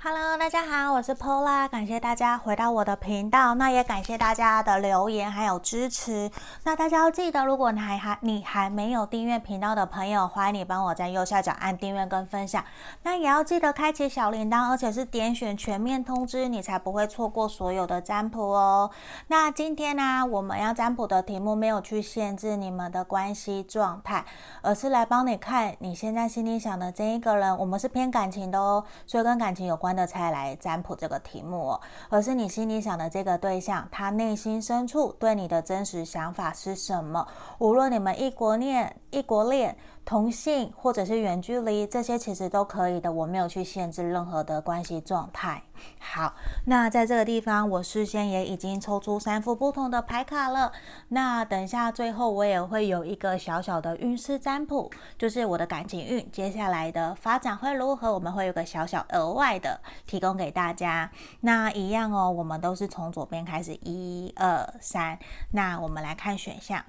Hello，大家好，我是 Pola，感谢大家回到我的频道，那也感谢大家的留言还有支持。那大家要记得，如果你还还你还没有订阅频道的朋友，欢迎你帮我在右下角按订阅跟分享。那也要记得开启小铃铛，而且是点选全面通知，你才不会错过所有的占卜哦。那今天呢、我们要占卜的题目没有去限制你们的关系状态，而是来帮你看你现在心里想的这一个人。我们是偏感情的哦，所以跟感情有关。的才来占卜这个题目哦，而是你心里想的这个对象，他内心深处对你的真实想法是什么？无论你们异国恋、异国恋。同性或者是远距离，这些其实都可以的。我没有去限制任何的关系状态。好，那在这个地方，我事先也已经抽出三副不同的牌卡了。那等一下最后我也会有一个小小的运势占卜，就是我的感情运接下来的发展会如何，我们会有个小小额外的提供给大家。那一样哦，我们都是从左边开始，一二三。那我们来看选项。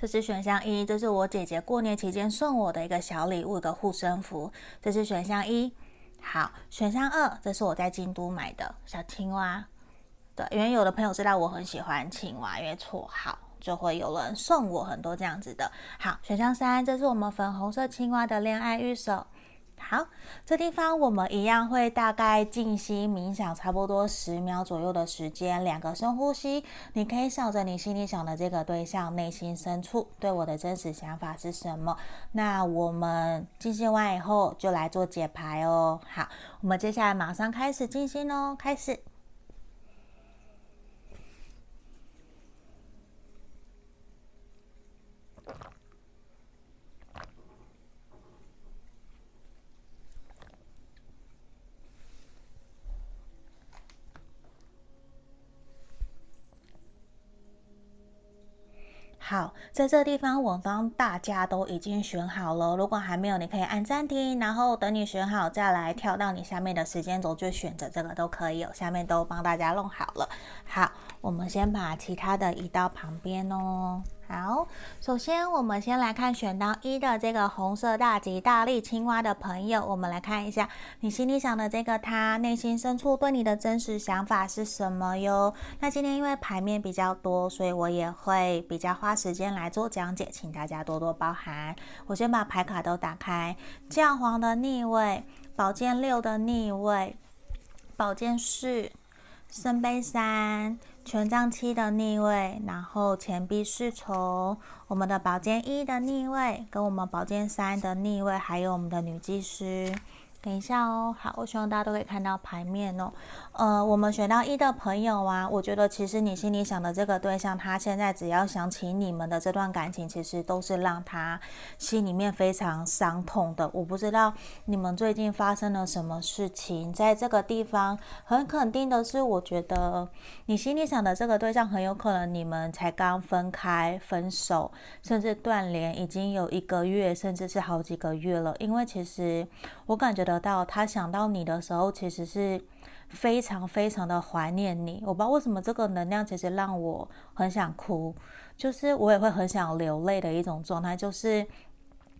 这是选项一，这是我姐姐过年期间送我的一个小礼物的护身符。这是选项一。好，选项二，这是我在京都买的小青蛙。对，因为有的朋友知道我很喜欢青蛙，因为绰号就会有人送我很多这样子的。好，选项三，这是我们粉红色青蛙的恋爱预守。好，这地方我们一样会大概静心冥想，差不多十秒左右的时间，两个深呼吸。你可以想着你心里想的这个对象内心深处对我的真实想法是什么。那我们静心完以后就来做解牌哦。好，我们接下来马上开始静心哦，开始。好，在这个地方，我帮大家都已经选好了。如果还没有，你可以按暂停，然后等你选好再来跳到你下面的时间轴，就选择这个都可以。下面都帮大家弄好了。好，我们先把其他的移到旁边哦。好，首先我们先来看选到一的这个红色大吉大利青蛙的朋友，我们来看一下你心里想的这个他内心深处对你的真实想法是什么哟。那今天因为牌面比较多，所以我也会比较花时间来做讲解，请大家多多包涵。我先把牌卡都打开，教皇的逆位，宝剑六的逆位，宝剑四，圣杯三。权杖七的逆位，然后钱币侍从，我们的宝剑一的逆位，跟我们宝剑三的逆位，还有我们的女祭司。等一下哦，好，我希望大家都可以看到牌面哦。呃，我们选到一的朋友啊，我觉得其实你心里想的这个对象，他现在只要想起你们的这段感情，其实都是让他心里面非常伤痛的。我不知道你们最近发生了什么事情，在这个地方很肯定的是，我觉得你心里想的这个对象，很有可能你们才刚分开、分手，甚至断联，已经有一个月，甚至是好几个月了。因为其实我感觉得到，他想到你的时候，其实是非常非常的怀念你。我不知道为什么这个能量其实让我很想哭，就是我也会很想流泪的一种状态，就是。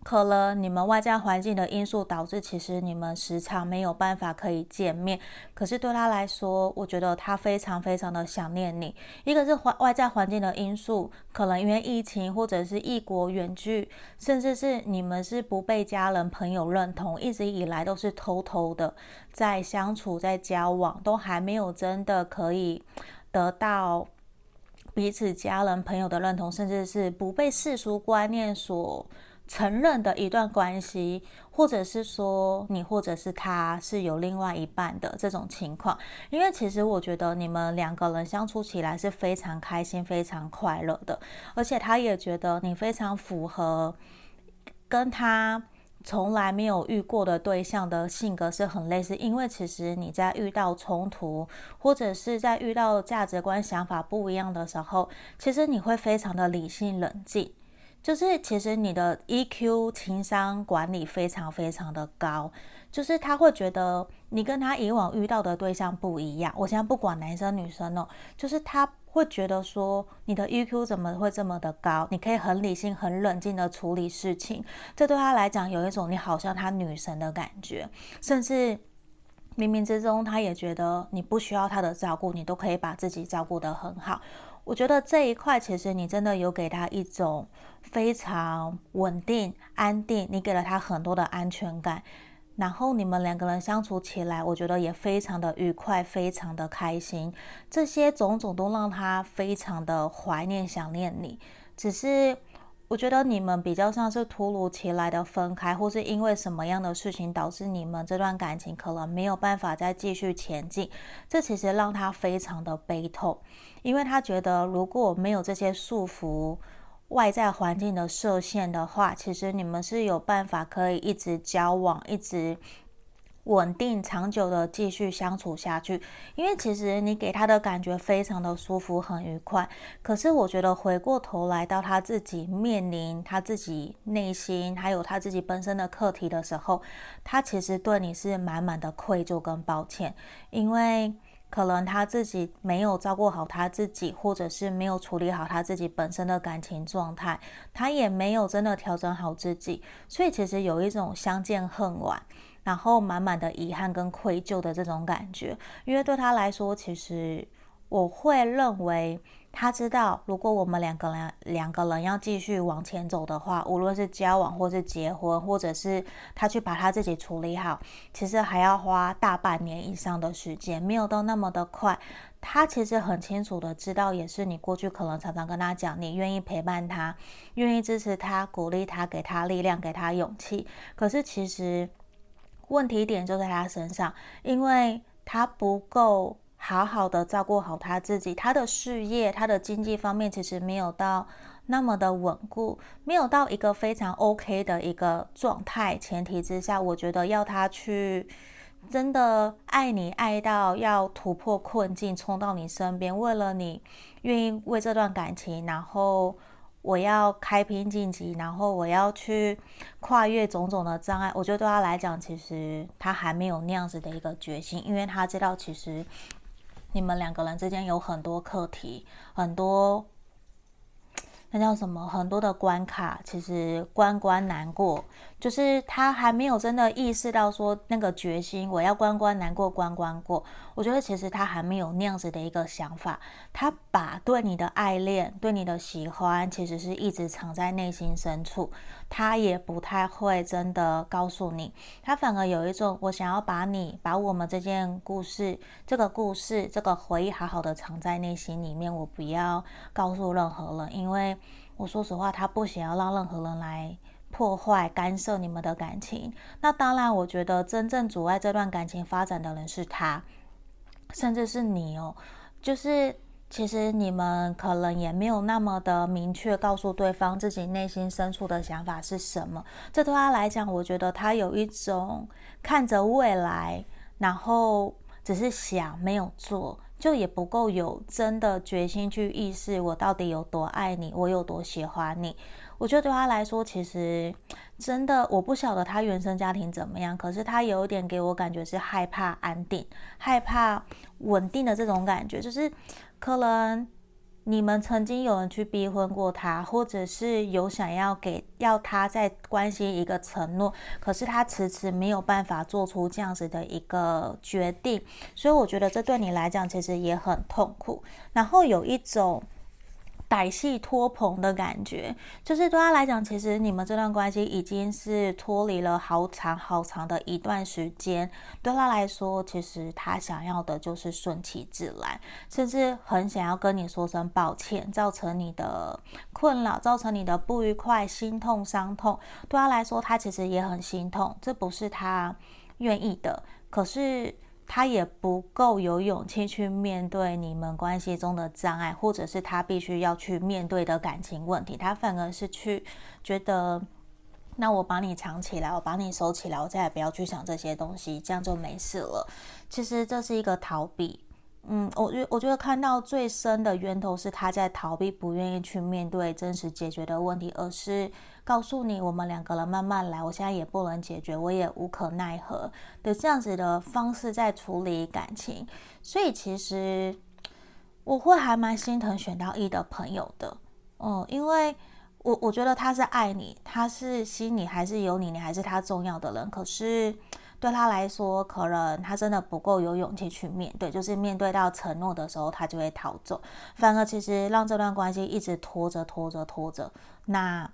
可能你们外在环境的因素导致，其实你们时常没有办法可以见面。可是对他来说，我觉得他非常非常的想念你。一个是环外在环境的因素，可能因为疫情或者是异国远距，甚至是你们是不被家人朋友认同，一直以来都是偷偷的在相处在交往，都还没有真的可以得到彼此家人朋友的认同，甚至是不被世俗观念所。承认的一段关系，或者是说你或者是他是有另外一半的这种情况，因为其实我觉得你们两个人相处起来是非常开心、非常快乐的，而且他也觉得你非常符合跟他从来没有遇过的对象的性格是很类似，因为其实你在遇到冲突或者是在遇到价值观、想法不一样的时候，其实你会非常的理性冷静。就是其实你的 EQ 情商管理非常非常的高，就是他会觉得你跟他以往遇到的对象不一样。我现在不管男生女生哦，就是他会觉得说你的 EQ 怎么会这么的高？你可以很理性、很冷静的处理事情，这对他来讲有一种你好像他女神的感觉，甚至。冥冥之中，他也觉得你不需要他的照顾，你都可以把自己照顾得很好。我觉得这一块，其实你真的有给他一种非常稳定、安定，你给了他很多的安全感。然后你们两个人相处起来，我觉得也非常的愉快，非常的开心。这些种种都让他非常的怀念、想念你。只是。我觉得你们比较像是突如其来的分开，或是因为什么样的事情导致你们这段感情可能没有办法再继续前进，这其实让他非常的悲痛，因为他觉得如果没有这些束缚、外在环境的设限的话，其实你们是有办法可以一直交往，一直。稳定长久的继续相处下去，因为其实你给他的感觉非常的舒服，很愉快。可是我觉得回过头来到他自己面临他自己内心还有他自己本身的课题的时候，他其实对你是满满的愧疚跟抱歉，因为可能他自己没有照顾好他自己，或者是没有处理好他自己本身的感情状态，他也没有真的调整好自己，所以其实有一种相见恨晚。然后满满的遗憾跟愧疚的这种感觉，因为对他来说，其实我会认为他知道，如果我们两个人两个人要继续往前走的话，无论是交往或是结婚，或者是他去把他自己处理好，其实还要花大半年以上的时间，没有到那么的快。他其实很清楚的知道，也是你过去可能常常跟他讲，你愿意陪伴他，愿意支持他，鼓励他，给他力量，给他勇气。可是其实。问题点就在他身上，因为他不够好好的照顾好他自己，他的事业、他的经济方面其实没有到那么的稳固，没有到一个非常 OK 的一个状态。前提之下，我觉得要他去真的爱你，爱到要突破困境，冲到你身边，为了你愿意为这段感情，然后。我要开拼晋级，然后我要去跨越种种的障碍。我觉得对他来讲，其实他还没有那样子的一个决心，因为他知道，其实你们两个人之间有很多课题，很多。那叫什么？很多的关卡，其实关关难过，就是他还没有真的意识到说那个决心，我要关关难过关关过。我觉得其实他还没有那样子的一个想法，他把对你的爱恋、对你的喜欢，其实是一直藏在内心深处。他也不太会真的告诉你，他反而有一种我想要把你、把我们这件故事、这个故事、这个回忆好好的藏在内心里面，我不要告诉任何人，因为我说实话，他不想要让任何人来破坏、干涉你们的感情。那当然，我觉得真正阻碍这段感情发展的人是他，甚至是你哦，就是。其实你们可能也没有那么的明确告诉对方自己内心深处的想法是什么。这对他来讲，我觉得他有一种看着未来，然后只是想没有做，就也不够有真的决心去意识我到底有多爱你，我有多喜欢你。我觉得对他来说，其实真的我不晓得他原生家庭怎么样，可是他有一点给我感觉是害怕安定、害怕稳定的这种感觉，就是。可能你们曾经有人去逼婚过他，或者是有想要给要他在关心一个承诺，可是他迟迟没有办法做出这样子的一个决定，所以我觉得这对你来讲其实也很痛苦，然后有一种。歹戏拖棚的感觉，就是对他来讲，其实你们这段关系已经是脱离了好长好长的一段时间。对他来说，其实他想要的就是顺其自然，甚至很想要跟你说声抱歉，造成你的困扰，造成你的不愉快、心痛、伤痛。对他来说，他其实也很心痛，这不是他愿意的。可是。他也不够有勇气去面对你们关系中的障碍，或者是他必须要去面对的感情问题，他反而是去觉得，那我把你藏起来，我把你收起来，我再也不要去想这些东西，这样就没事了。其实这是一个逃避。嗯，我觉我觉得看到最深的源头是他在逃避，不愿意去面对真实解决的问题，而是告诉你我们两个人慢慢来，我现在也不能解决，我也无可奈何的这样子的方式在处理感情。所以其实我会还蛮心疼选到一的朋友的，嗯，因为我我觉得他是爱你，他是心里还是有你，你还是他重要的人，可是。对他来说，可能他真的不够有勇气去面对，就是面对到承诺的时候，他就会逃走。反而其实让这段关系一直拖着拖着拖着，那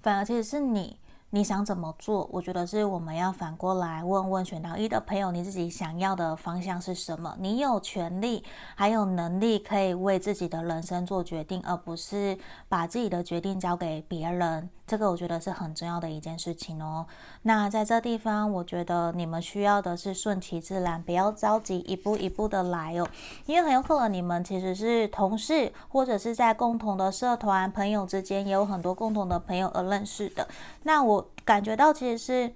反而其实是你。你想怎么做？我觉得是我们要反过来问问选到一的朋友，你自己想要的方向是什么？你有权利，还有能力可以为自己的人生做决定，而不是把自己的决定交给别人。这个我觉得是很重要的一件事情哦。那在这地方，我觉得你们需要的是顺其自然，不要着急，一步一步的来哦。因为很有可能你们其实是同事，或者是在共同的社团、朋友之间也有很多共同的朋友而认识的。那我感觉到其实是。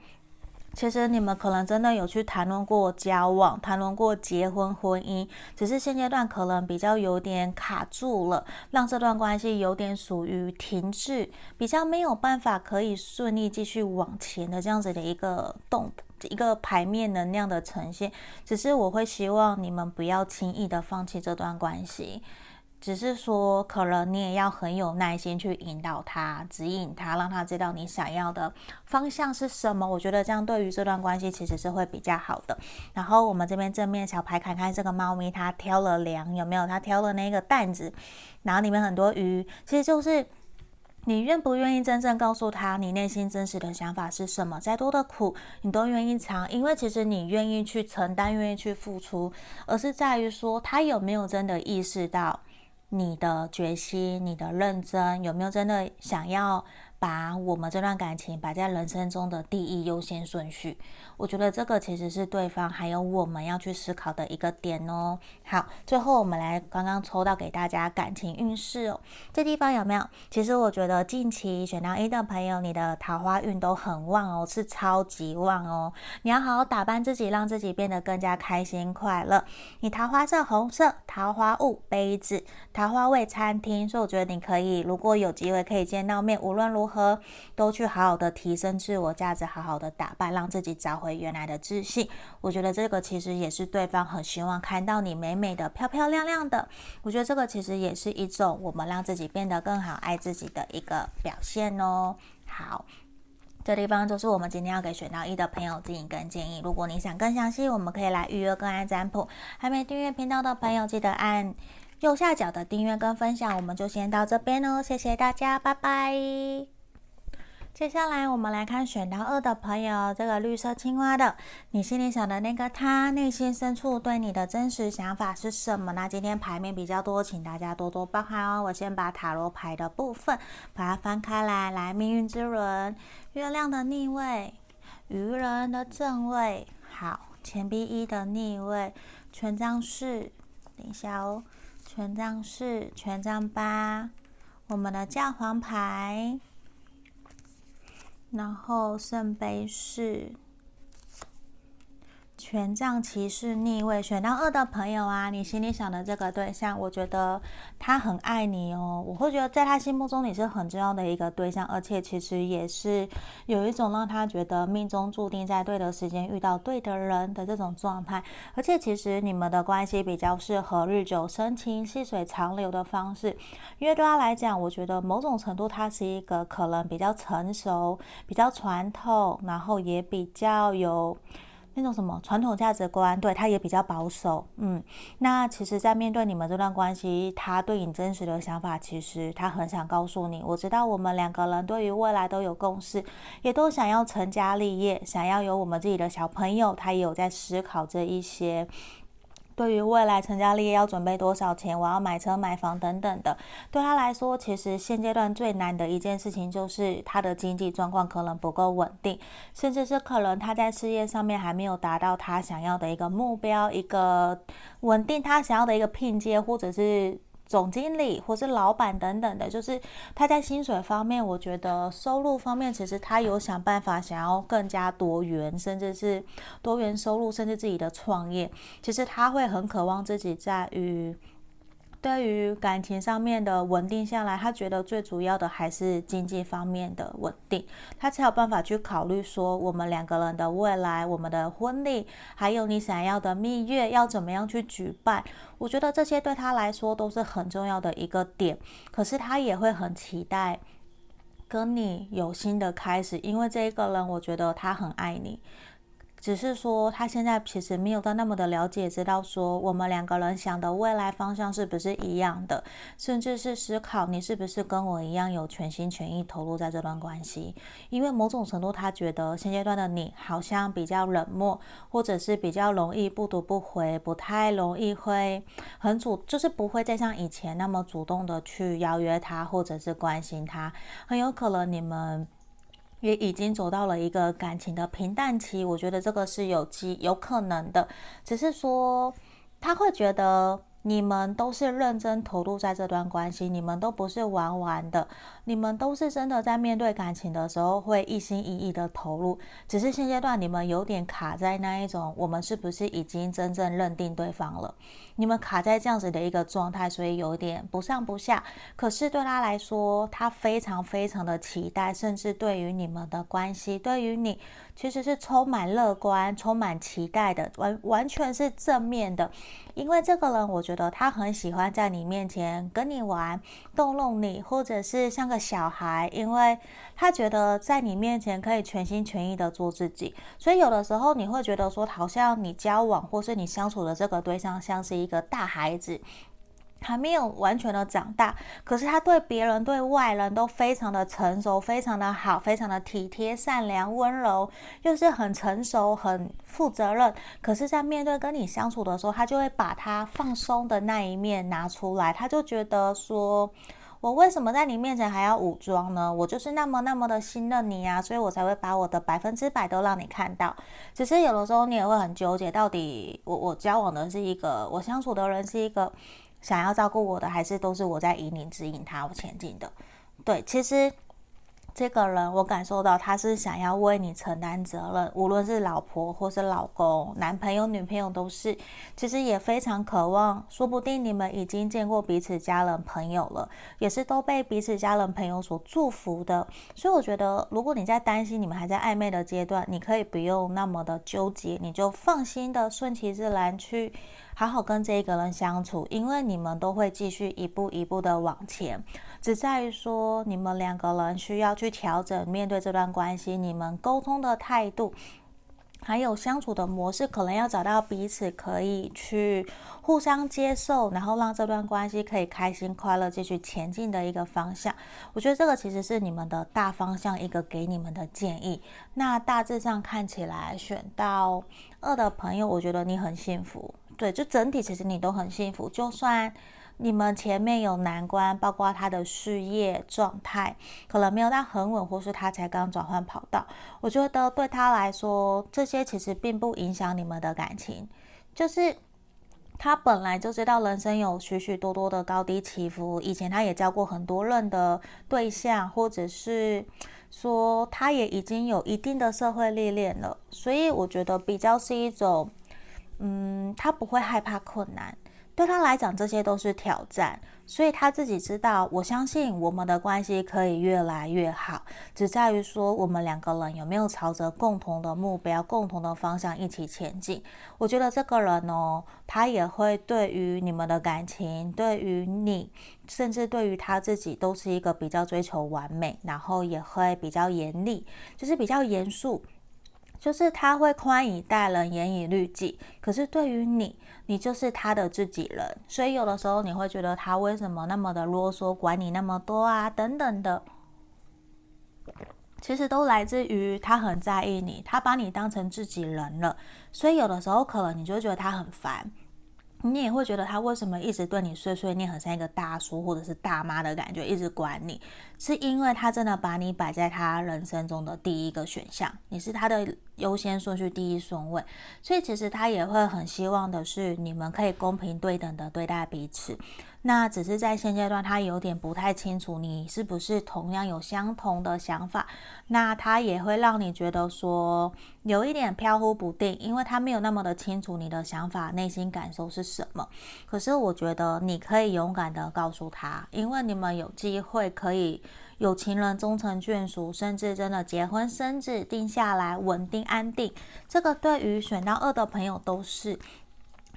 其实你们可能真的有去谈论过交往，谈论过结婚、婚姻，只是现阶段可能比较有点卡住了，让这段关系有点属于停滞，比较没有办法可以顺利继续往前的这样子的一个动一个牌面能量的呈现。只是我会希望你们不要轻易的放弃这段关系。只是说，可能你也要很有耐心去引导他、指引他，让他知道你想要的方向是什么。我觉得这样对于这段关系其实是会比较好的。然后我们这边正面小牌看看这个猫咪，它挑了粮有没有？它挑了那个担子，然后里面很多鱼，其实就是你愿不愿意真正告诉他你内心真实的想法是什么？再多的苦你都愿意尝，因为其实你愿意去承担，愿意去付出，而是在于说他有没有真的意识到。你的决心，你的认真，有没有真的想要把我们这段感情摆在人生中的第一优先顺序？我觉得这个其实是对方还有我们要去思考的一个点哦。好，最后我们来刚刚抽到给大家感情运势哦，这地方有没有？其实我觉得近期选到一的朋友，你的桃花运都很旺哦，是超级旺哦。你要好好打扮自己，让自己变得更加开心快乐。你桃花色红色，桃花物杯子，桃花味餐厅，所以我觉得你可以，如果有机会可以见到面，无论如如何都去好好的提升自我价值，好好的打扮，让自己找回。原来的自信，我觉得这个其实也是对方很希望看到你美美的、漂漂亮亮的。我觉得这个其实也是一种我们让自己变得更好、爱自己的一个表现哦。好，这地方就是我们今天要给选到一的朋友进行跟建议。如果你想更详细，我们可以来预约个案占卜。还没订阅频道的朋友，记得按右下角的订阅跟分享。我们就先到这边哦，谢谢大家，拜拜。接下来我们来看选到二的朋友，这个绿色青蛙的，你心里想的那个他，内心深处对你的真实想法是什么？那今天牌面比较多，请大家多多包涵哦。我先把塔罗牌的部分把它翻开来，来命运之轮，月亮的逆位，愚人的正位，好，钱币一的逆位，权杖四，等一下哦，权杖四，权杖八，我们的教皇牌。然后圣杯是。权杖骑士逆位，选到二的朋友啊，你心里想的这个对象，我觉得他很爱你哦。我会觉得在他心目中你是很重要的一个对象，而且其实也是有一种让他觉得命中注定在对的时间遇到对的人的这种状态。而且其实你们的关系比较适合日久生情、细水长流的方式，因为对他来讲，我觉得某种程度他是一个可能比较成熟、比较传统，然后也比较有。那种什么传统价值观，对，他也比较保守，嗯，那其实，在面对你们这段关系，他对你真实的想法，其实他很想告诉你，我知道我们两个人对于未来都有共识，也都想要成家立业，想要有我们自己的小朋友，他也有在思考这一些。对于未来成家立业要准备多少钱，我要买车买房等等的，对他来说，其实现阶段最难的一件事情就是他的经济状况可能不够稳定，甚至是可能他在事业上面还没有达到他想要的一个目标，一个稳定他想要的一个拼接，或者是。总经理或是老板等等的，就是他在薪水方面，我觉得收入方面，其实他有想办法想要更加多元，甚至是多元收入，甚至自己的创业，其实他会很渴望自己在于。对于感情上面的稳定下来，他觉得最主要的还是经济方面的稳定，他才有办法去考虑说我们两个人的未来、我们的婚礼，还有你想要的蜜月要怎么样去举办。我觉得这些对他来说都是很重要的一个点，可是他也会很期待跟你有新的开始，因为这一个人，我觉得他很爱你。只是说他现在其实没有到那么的了解，知道说我们两个人想的未来方向是不是一样的，甚至是思考你是不是跟我一样有全心全意投入在这段关系。因为某种程度，他觉得现阶段的你好像比较冷漠，或者是比较容易不读不回，不太容易会很主，就是不会再像以前那么主动的去邀约他，或者是关心他。很有可能你们。也已经走到了一个感情的平淡期，我觉得这个是有机有可能的，只是说他会觉得。你们都是认真投入在这段关系，你们都不是玩玩的，你们都是真的在面对感情的时候会一心一意的投入。只是现阶段你们有点卡在那一种，我们是不是已经真正认定对方了？你们卡在这样子的一个状态，所以有点不上不下。可是对他来说，他非常非常的期待，甚至对于你们的关系，对于你。其实是充满乐观、充满期待的，完完全是正面的。因为这个人，我觉得他很喜欢在你面前跟你玩，逗弄你，或者是像个小孩，因为他觉得在你面前可以全心全意的做自己。所以有的时候你会觉得说，好像你交往或是你相处的这个对象像是一个大孩子。还没有完全的长大，可是他对别人、对外人都非常的成熟，非常的好，非常的体贴、善良、温柔，又是很成熟、很负责任。可是，在面对跟你相处的时候，他就会把他放松的那一面拿出来，他就觉得说：“我为什么在你面前还要武装呢？我就是那么那么的信任你啊，所以我才会把我的百分之百都让你看到。只是有的时候你也会很纠结，到底我我交往的是一个，我相处的人是一个。”想要照顾我的，还是都是我在引领、指引他前进的。对，其实这个人，我感受到他是想要为你承担责任，无论是老婆或是老公、男朋友、女朋友都是。其实也非常渴望，说不定你们已经见过彼此家人朋友了，也是都被彼此家人朋友所祝福的。所以我觉得，如果你在担心你们还在暧昧的阶段，你可以不用那么的纠结，你就放心的顺其自然去。好好跟这一个人相处，因为你们都会继续一步一步的往前，只在于说你们两个人需要去调整面对这段关系，你们沟通的态度，还有相处的模式，可能要找到彼此可以去互相接受，然后让这段关系可以开心快乐继续前进的一个方向。我觉得这个其实是你们的大方向，一个给你们的建议。那大致上看起来选到二的朋友，我觉得你很幸福。对，就整体其实你都很幸福，就算你们前面有难关，包括他的事业状态可能没有到很稳，或是他才刚转换跑道，我觉得对他来说，这些其实并不影响你们的感情。就是他本来就知道人生有许许多多的高低起伏，以前他也交过很多任的对象，或者是说他也已经有一定的社会历练了，所以我觉得比较是一种。嗯，他不会害怕困难，对他来讲这些都是挑战，所以他自己知道。我相信我们的关系可以越来越好，只在于说我们两个人有没有朝着共同的目标、共同的方向一起前进。我觉得这个人哦，他也会对于你们的感情，对于你，甚至对于他自己，都是一个比较追求完美，然后也会比较严厉，就是比较严肃。就是他会宽以待人，严以律己。可是对于你，你就是他的自己人，所以有的时候你会觉得他为什么那么的啰嗦，管你那么多啊，等等的。其实都来自于他很在意你，他把你当成自己人了。所以有的时候可能你就觉得他很烦，你也会觉得他为什么一直对你碎碎念，很像一个大叔或者是大妈的感觉，一直管你。是因为他真的把你摆在他人生中的第一个选项，你是他的优先顺序第一顺位，所以其实他也会很希望的是你们可以公平对等的对待彼此。那只是在现阶段，他有点不太清楚你是不是同样有相同的想法，那他也会让你觉得说有一点飘忽不定，因为他没有那么的清楚你的想法、内心感受是什么。可是我觉得你可以勇敢的告诉他，因为你们有机会可以。有情人终成眷属，甚至真的结婚生子，定下来稳定安定。这个对于选到二的朋友都是，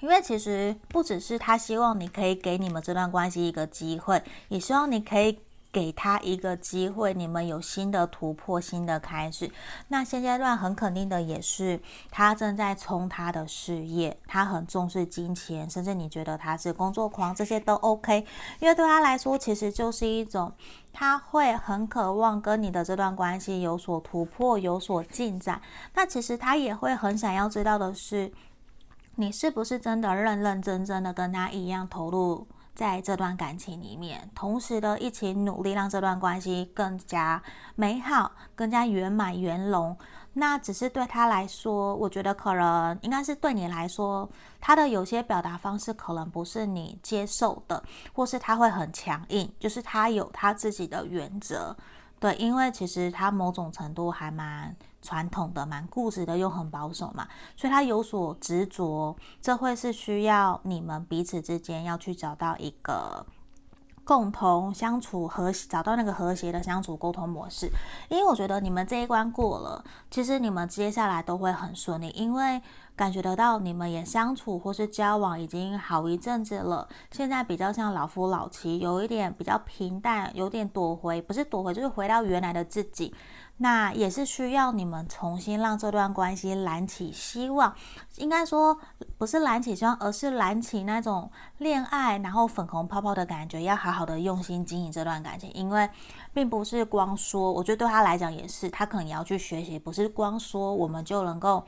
因为其实不只是他希望你可以给你们这段关系一个机会，也希望你可以给他一个机会，你们有新的突破、新的开始。那现阶段很肯定的也是，他正在冲他的事业，他很重视金钱，甚至你觉得他是工作狂，这些都 OK。因为对他来说，其实就是一种他会很渴望跟你的这段关系有所突破、有所进展。那其实他也会很想要知道的是，你是不是真的认认真真的跟他一样投入。在这段感情里面，同时的一起努力，让这段关系更加美好、更加圆满圆融。那只是对他来说，我觉得可能应该是对你来说，他的有些表达方式可能不是你接受的，或是他会很强硬，就是他有他自己的原则。对，因为其实他某种程度还蛮传统的，蛮固执的，又很保守嘛，所以他有所执着，这会是需要你们彼此之间要去找到一个共同相处和找到那个和谐的相处沟通模式。因为我觉得你们这一关过了，其实你们接下来都会很顺利，因为。感觉得到你们也相处或是交往已经好一阵子了，现在比较像老夫老妻，有一点比较平淡，有点躲回，不是躲回，就是回到原来的自己。那也是需要你们重新让这段关系燃起希望，应该说不是燃起希望，而是燃起那种恋爱，然后粉红泡泡的感觉，要好好的用心经营这段感情，因为并不是光说，我觉得对他来讲也是，他可能也要去学习，不是光说我们就能够。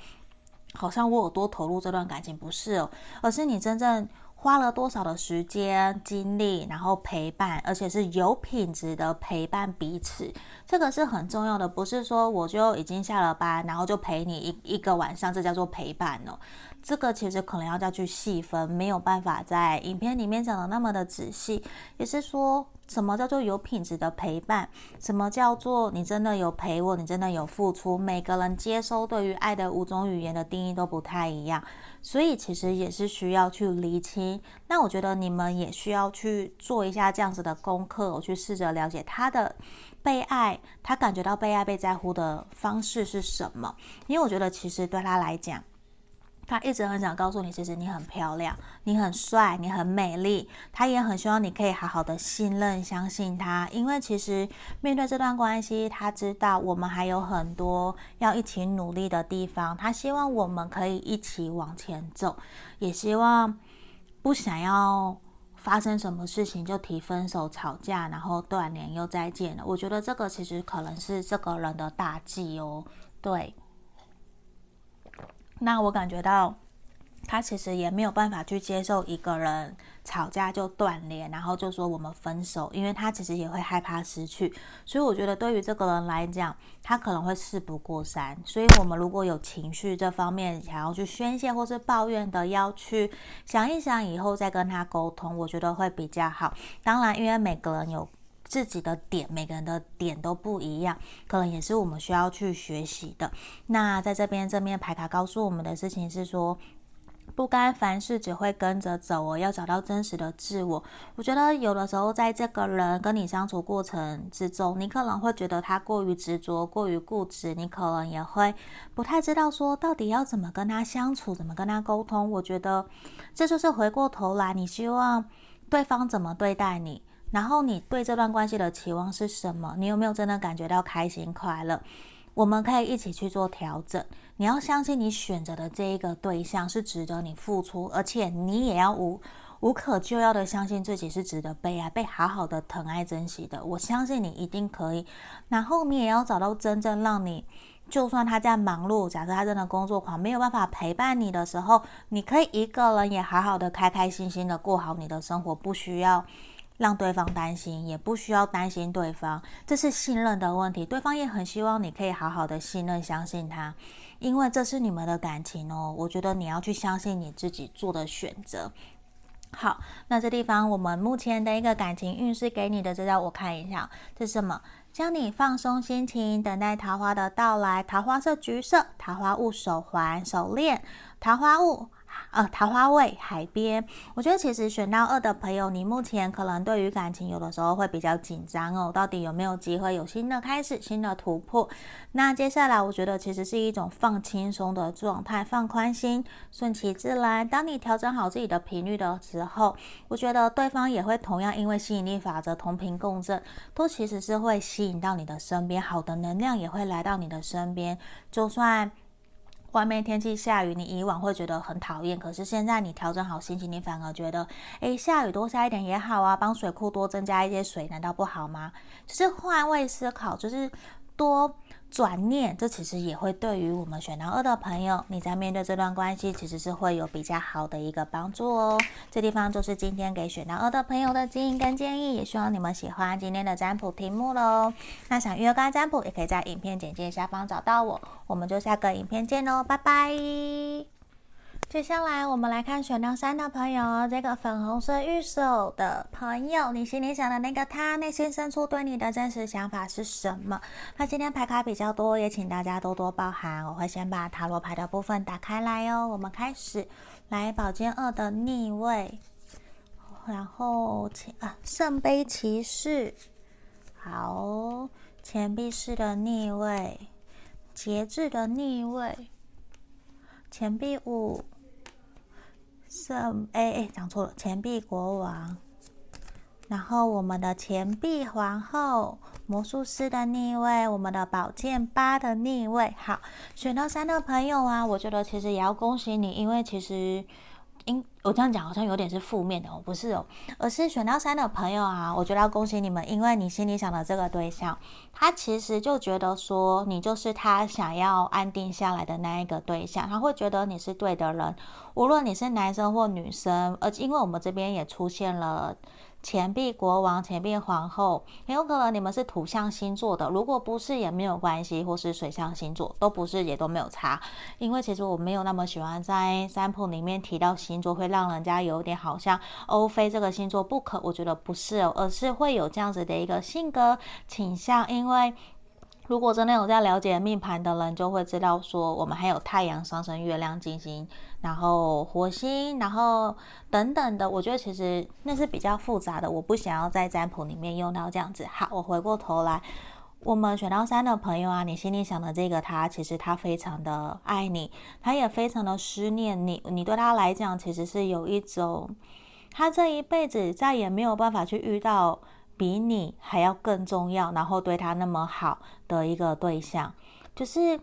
好像我有多投入这段感情，不是哦，而是你真正花了多少的时间、精力，然后陪伴，而且是有品质的陪伴彼此，这个是很重要的。不是说我就已经下了班，然后就陪你一一个晚上，这叫做陪伴哦。这个其实可能要再去细分，没有办法在影片里面讲的那么的仔细。也是说，什么叫做有品质的陪伴？什么叫做你真的有陪我？你真的有付出？每个人接收对于爱的五种语言的定义都不太一样，所以其实也是需要去厘清。那我觉得你们也需要去做一下这样子的功课，我去试着了解他的被爱，他感觉到被爱、被在乎的方式是什么？因为我觉得其实对他来讲。他一直很想告诉你，其实你很漂亮，你很帅，你很美丽。他也很希望你可以好好的信任、相信他，因为其实面对这段关系，他知道我们还有很多要一起努力的地方。他希望我们可以一起往前走，也希望不想要发生什么事情就提分手、吵架，然后断联又再见了。我觉得这个其实可能是这个人的大忌哦，对。那我感觉到，他其实也没有办法去接受一个人吵架就断联，然后就说我们分手，因为他其实也会害怕失去。所以我觉得对于这个人来讲，他可能会事不过三。所以我们如果有情绪这方面想要去宣泄或是抱怨的，要去想一想以后再跟他沟通，我觉得会比较好。当然，因为每个人有。自己的点，每个人的点都不一样，可能也是我们需要去学习的。那在这边正面牌卡告诉我们的事情是说，不该凡事只会跟着走哦，要找到真实的自我。我觉得有的时候，在这个人跟你相处过程之中，你可能会觉得他过于执着、过于固执，你可能也会不太知道说到底要怎么跟他相处，怎么跟他沟通。我觉得这就是回过头来，你希望对方怎么对待你。然后你对这段关系的期望是什么？你有没有真的感觉到开心快乐？我们可以一起去做调整。你要相信你选择的这一个对象是值得你付出，而且你也要无无可救药的相信自己是值得被爱、被好好的疼爱、珍惜的。我相信你一定可以。然后你也要找到真正让你，就算他在忙碌，假设他真的工作狂，没有办法陪伴你的时候，你可以一个人也好好的、开开心心的过好你的生活，不需要。让对方担心，也不需要担心对方，这是信任的问题。对方也很希望你可以好好的信任、相信他，因为这是你们的感情哦。我觉得你要去相信你自己做的选择。好，那这地方我们目前的一个感情运势给你的，这叫我看一下，这是什么？将你放松心情，等待桃花的到来。桃花色橘色，桃花雾手环、手链，桃花雾。呃，桃花位海边，我觉得其实选到二的朋友，你目前可能对于感情有的时候会比较紧张哦，到底有没有机会有新的开始、新的突破？那接下来我觉得其实是一种放轻松的状态，放宽心，顺其自然。当你调整好自己的频率的时候，我觉得对方也会同样因为吸引力法则同频共振，都其实是会吸引到你的身边，好的能量也会来到你的身边，就算。外面天气下雨，你以往会觉得很讨厌，可是现在你调整好心情，你反而觉得，诶，下雨多下一点也好啊，帮水库多增加一些水，难道不好吗？就是换位思考，就是多。转念，这其实也会对于我们选到二的朋友，你在面对这段关系，其实是会有比较好的一个帮助哦。这地方就是今天给选到二的朋友的建议跟建议，也希望你们喜欢今天的占卜题目喽。那想预约干占卜，也可以在影片简介下方找到我。我们就下个影片见喽，拜拜。接下来我们来看选到三的朋友，这个粉红色御守的朋友，你心里想的那个他，内心深处对你的真实想法是什么？那今天牌卡比较多，也请大家多多包涵。我会先把塔罗牌的部分打开来哦。我们开始来宝剑二的逆位，然后请啊圣杯骑士，好，钱币四的逆位，节制的逆位，钱币五。圣哎哎，讲错了，钱币国王，然后我们的钱币皇后，魔术师的逆位，我们的宝剑八的逆位。好，选到三的朋友啊，我觉得其实也要恭喜你，因为其实。因我这样讲好像有点是负面的哦，不是哦，而是选到三的朋友啊，我觉得要恭喜你们，因为你心里想的这个对象，他其实就觉得说你就是他想要安定下来的那一个对象，他会觉得你是对的人，无论你是男生或女生，而因为我们这边也出现了。钱币国王、钱币皇后，很有可能你们是土象星座的。如果不是也没有关系，或是水象星座都不是也都没有差。因为其实我没有那么喜欢在占卜里面提到星座，会让人家有点好像欧菲这个星座不可。我觉得不是哦，而是会有这样子的一个性格倾向，因为。如果真的有在了解命盘的人，就会知道说，我们还有太阳、上升、月亮、金星，然后火星，然后等等的。我觉得其实那是比较复杂的，我不想要在占卜里面用到这样子。好，我回过头来，我们选到三的朋友啊，你心里想的这个他，其实他非常的爱你，他也非常的思念你。你对他来讲，其实是有一种，他这一辈子再也没有办法去遇到。比你还要更重要，然后对他那么好的一个对象，就是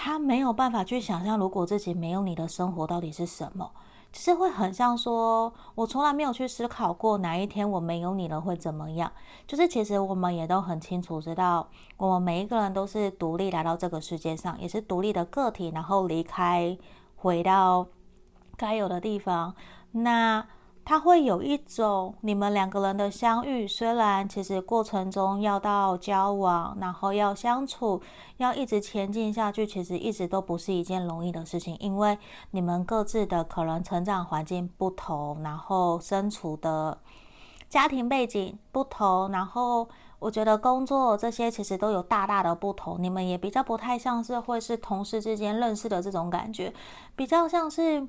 他没有办法去想象，如果自己没有你的生活到底是什么，就是会很像说，我从来没有去思考过哪一天我没有你了会怎么样。就是其实我们也都很清楚知道，我们每一个人都是独立来到这个世界上，也是独立的个体，然后离开，回到该有的地方。那。他会有一种你们两个人的相遇，虽然其实过程中要到交往，然后要相处，要一直前进下去，其实一直都不是一件容易的事情，因为你们各自的可能成长环境不同，然后身处的家庭背景不同，然后我觉得工作这些其实都有大大的不同，你们也比较不太像是会是同事之间认识的这种感觉，比较像是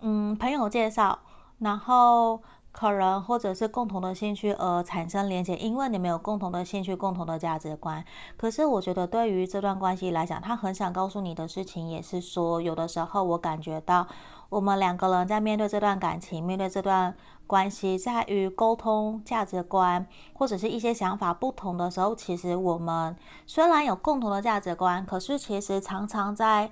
嗯朋友介绍。然后可能或者是共同的兴趣而产生连结，因为你们有共同的兴趣、共同的价值观。可是我觉得对于这段关系来讲，他很想告诉你的事情也是说，有的时候我感觉到我们两个人在面对这段感情、面对这段关系，在于沟通价值观或者是一些想法不同的时候，其实我们虽然有共同的价值观，可是其实常常在。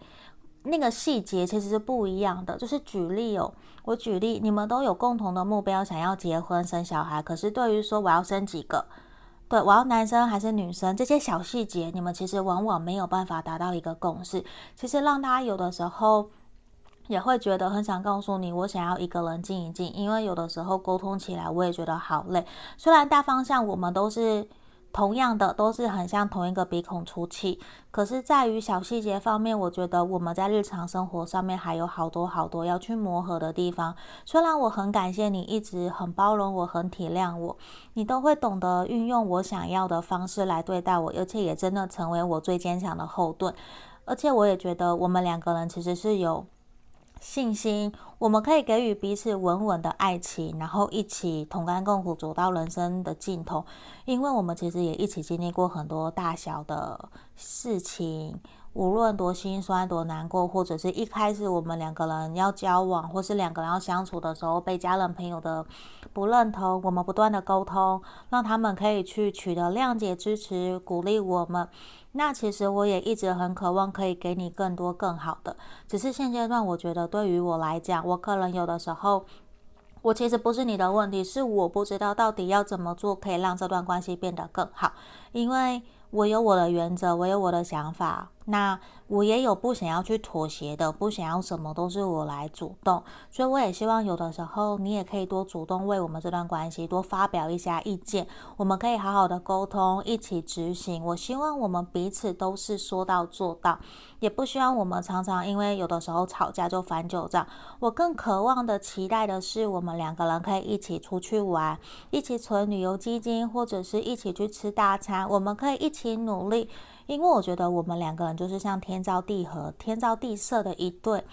那个细节其实是不一样的，就是举例哦，我举例，你们都有共同的目标，想要结婚生小孩，可是对于说我要生几个，对，我要男生还是女生，这些小细节，你们其实往往没有办法达到一个共识，其实让他有的时候也会觉得很想告诉你，我想要一个人静一静，因为有的时候沟通起来我也觉得好累，虽然大方向我们都是。同样的都是很像同一个鼻孔出气，可是在于小细节方面，我觉得我们在日常生活上面还有好多好多要去磨合的地方。虽然我很感谢你一直很包容我，很体谅我，你都会懂得运用我想要的方式来对待我，而且也真的成为我最坚强的后盾。而且我也觉得我们两个人其实是有信心，我们可以给予彼此稳稳的爱情，然后一起同甘共苦走到人生的尽头。因为我们其实也一起经历过很多大小的事情。无论多心酸、多难过，或者是一开始我们两个人要交往，或是两个人要相处的时候，被家人朋友的不认同，我们不断的沟通，让他们可以去取得谅解、支持、鼓励我们。那其实我也一直很渴望可以给你更多更好的，只是现阶段我觉得对于我来讲，我可能有的时候，我其实不是你的问题，是我不知道到底要怎么做可以让这段关系变得更好，因为我有我的原则，我有我的想法。那我也有不想要去妥协的，不想要什么都是我来主动，所以我也希望有的时候你也可以多主动为我们这段关系多发表一下意见，我们可以好好的沟通，一起执行。我希望我们彼此都是说到做到，也不希望我们常常因为有的时候吵架就翻旧账。我更渴望的、期待的是，我们两个人可以一起出去玩，一起存旅游基金，或者是一起去吃大餐，我们可以一起努力。因为我觉得我们两个人就是像天造地合、天造地设的一对，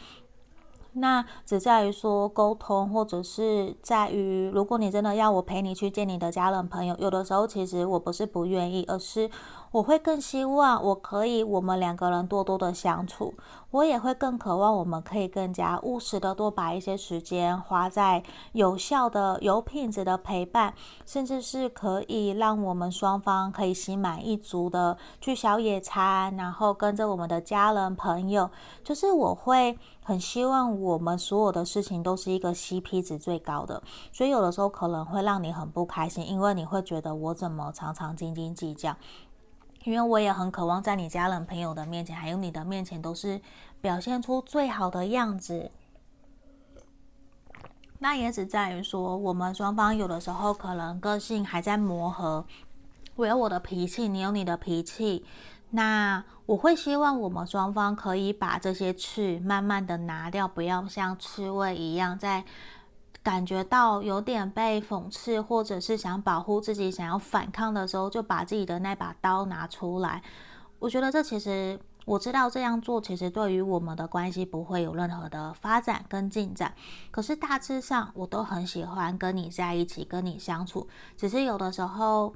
那只在于说沟通，或者是在于，如果你真的要我陪你去见你的家人朋友，有的时候其实我不是不愿意，而是。我会更希望我可以，我们两个人多多的相处。我也会更渴望我们可以更加务实的多把一些时间花在有效的、有品质的陪伴，甚至是可以让我们双方可以心满意足的去小野餐，然后跟着我们的家人朋友。就是我会很希望我们所有的事情都是一个 CP 值最高的，所以有的时候可能会让你很不开心，因为你会觉得我怎么常常斤斤计较。因为我也很渴望在你家人朋友的面前，还有你的面前，都是表现出最好的样子。那也只在于说，我们双方有的时候可能个性还在磨合。我有我的脾气，你有你的脾气。那我会希望我们双方可以把这些刺慢慢的拿掉，不要像刺猬一样在。感觉到有点被讽刺，或者是想保护自己、想要反抗的时候，就把自己的那把刀拿出来。我觉得这其实我知道这样做，其实对于我们的关系不会有任何的发展跟进展。可是大致上，我都很喜欢跟你在一起，跟你相处。只是有的时候。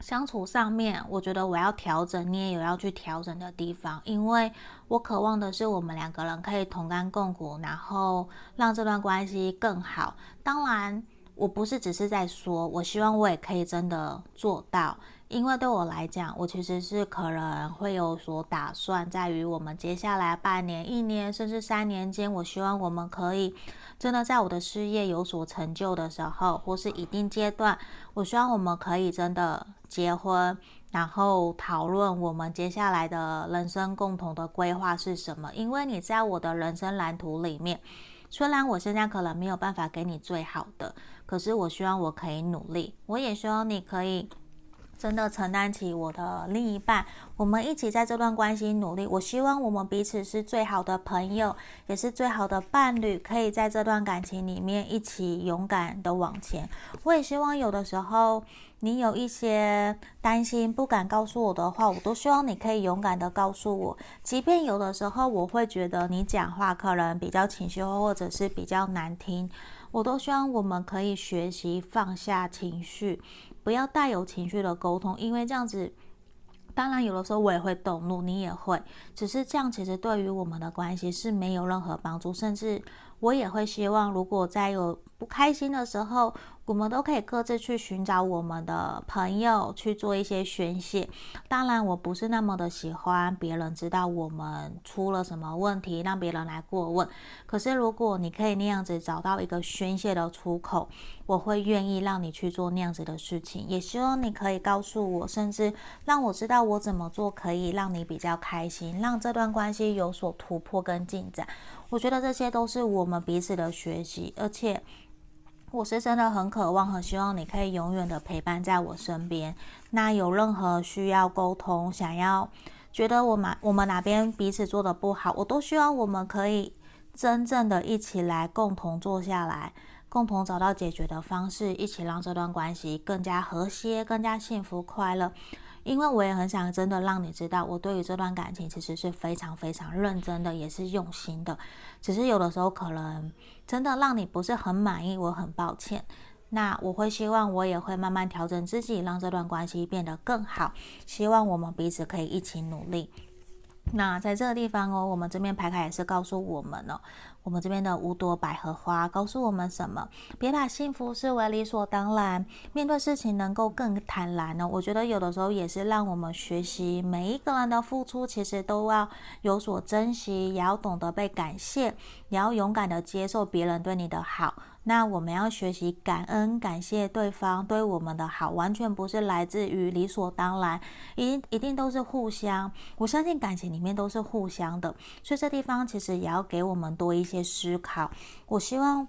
相处上面，我觉得我要调整，你也有要去调整的地方，因为我渴望的是我们两个人可以同甘共苦，然后让这段关系更好。当然，我不是只是在说，我希望我也可以真的做到，因为对我来讲，我其实是可能会有所打算，在于我们接下来半年、一年，甚至三年间，我希望我们可以。真的在我的事业有所成就的时候，或是一定阶段，我希望我们可以真的结婚，然后讨论我们接下来的人生共同的规划是什么。因为你在我的人生蓝图里面，虽然我现在可能没有办法给你最好的，可是我希望我可以努力，我也希望你可以。真的承担起我的另一半，我们一起在这段关系努力。我希望我们彼此是最好的朋友，也是最好的伴侣，可以在这段感情里面一起勇敢的往前。我也希望有的时候你有一些担心不敢告诉我的话，我都希望你可以勇敢的告诉我。即便有的时候我会觉得你讲话可能比较情绪化，或者是比较难听，我都希望我们可以学习放下情绪。不要带有情绪的沟通，因为这样子，当然有的时候我也会动怒，你也会，只是这样其实对于我们的关系是没有任何帮助，甚至我也会希望，如果在有不开心的时候，我们都可以各自去寻找我们的朋友去做一些宣泄。当然，我不是那么的喜欢别人知道我们出了什么问题，让别人来过问。可是，如果你可以那样子找到一个宣泄的出口，我会愿意让你去做那样子的事情。也希望你可以告诉我，甚至让我知道我怎么做可以让你比较开心，让这段关系有所突破跟进展。我觉得这些都是我们彼此的学习，而且。我是真的很渴望，很希望你可以永远的陪伴在我身边。那有任何需要沟通，想要觉得我们我们哪边彼此做的不好，我都希望我们可以真正的一起来共同坐下来，共同找到解决的方式，一起让这段关系更加和谐、更加幸福、快乐。因为我也很想真的让你知道，我对于这段感情其实是非常非常认真的，也是用心的。只是有的时候可能真的让你不是很满意，我很抱歉。那我会希望，我也会慢慢调整自己，让这段关系变得更好。希望我们彼此可以一起努力。那在这个地方哦，我们这边牌卡也是告诉我们哦，我们这边的五朵百合花告诉我们什么？别把幸福视为理所当然，面对事情能够更坦然呢。我觉得有的时候也是让我们学习，每一个人的付出其实都要有所珍惜，也要懂得被感谢，也要勇敢的接受别人对你的好。那我们要学习感恩，感谢对方对我们的好，完全不是来自于理所当然，一定一定都是互相。我相信感情里面都是互相的，所以这地方其实也要给我们多一些思考。我希望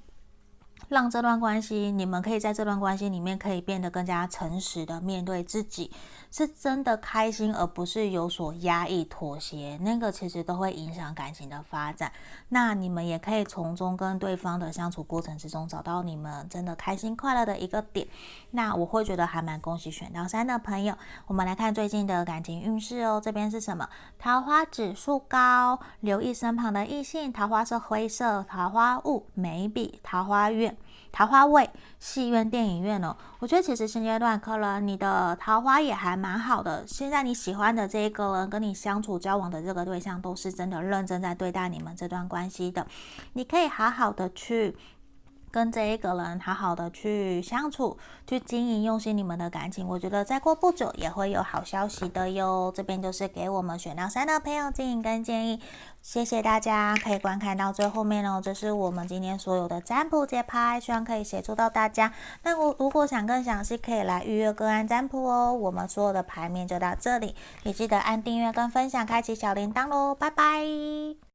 让这段关系，你们可以在这段关系里面可以变得更加诚实的面对自己。是真的开心，而不是有所压抑、妥协，那个其实都会影响感情的发展。那你们也可以从中跟对方的相处过程之中，找到你们真的开心快乐的一个点。那我会觉得还蛮恭喜选到三的朋友。我们来看最近的感情运势哦，这边是什么？桃花指数高，留意身旁的异性。桃花是灰色，桃花雾，眉笔，桃花院。桃花位，戏院、电影院哦，我觉得其实现阶段可能你的桃花也还蛮好的。现在你喜欢的这一个人，跟你相处交往的这个对象，都是真的认真在对待你们这段关系的。你可以好好的去。跟这一个人好好的去相处，去经营，用心你们的感情。我觉得再过不久也会有好消息的哟。这边就是给我们选到三的朋友经营跟建议，谢谢大家可以观看到最后面哦。这是我们今天所有的占卜节拍，希望可以协助到大家。那我如果想更详细，可以来预约个案占卜哦。我们所有的牌面就到这里，也记得按订阅跟分享，开启小铃铛喽。拜拜。